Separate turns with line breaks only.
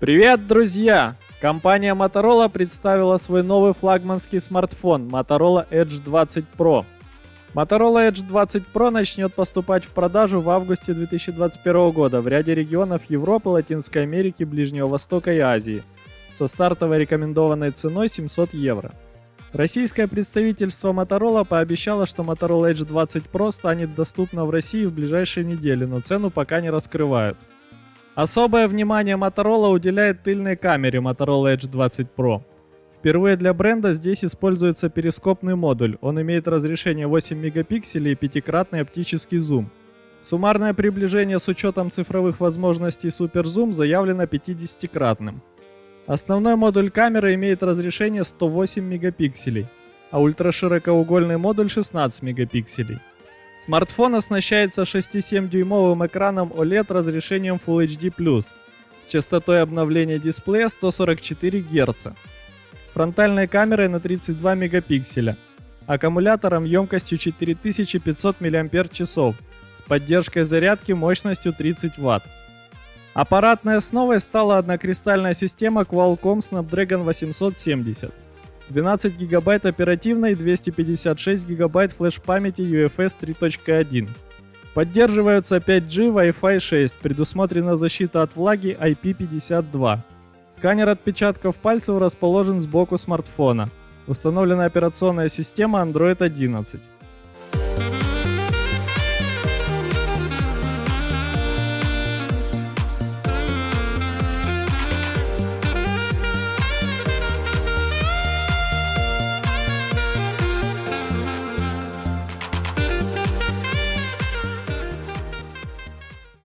Привет, друзья! Компания Motorola представила свой новый флагманский смартфон Motorola Edge 20 Pro. Motorola Edge 20 Pro начнет поступать в продажу в августе 2021 года в ряде регионов Европы, Латинской Америки, Ближнего Востока и Азии со стартовой рекомендованной ценой 700 евро. Российское представительство Motorola пообещало, что Motorola Edge 20 Pro станет доступна в России в ближайшие недели, но цену пока не раскрывают. Особое внимание Motorola уделяет тыльной камере Motorola Edge 20 Pro. Впервые для бренда здесь используется перископный модуль. Он имеет разрешение 8 мегапикселей и пятикратный оптический зум. Суммарное приближение с учетом цифровых возможностей суперзум заявлено 50-кратным. Основной модуль камеры имеет разрешение 108 мегапикселей, а ультраширокоугольный модуль 16 мегапикселей. Смартфон оснащается 6,7-дюймовым экраном OLED разрешением Full HD+, с частотой обновления дисплея 144 Гц, фронтальной камерой на 32 мегапикселя, аккумулятором емкостью 4500 мАч, с поддержкой зарядки мощностью 30 Вт. Аппаратной основой стала однокристальная система Qualcomm Snapdragon 870. 12 гигабайт оперативной, 256 гигабайт флеш-памяти UFS 3.1. Поддерживаются 5G, Wi-Fi 6, предусмотрена защита от влаги IP52. Сканер отпечатков пальцев расположен сбоку смартфона. Установлена операционная система Android 11.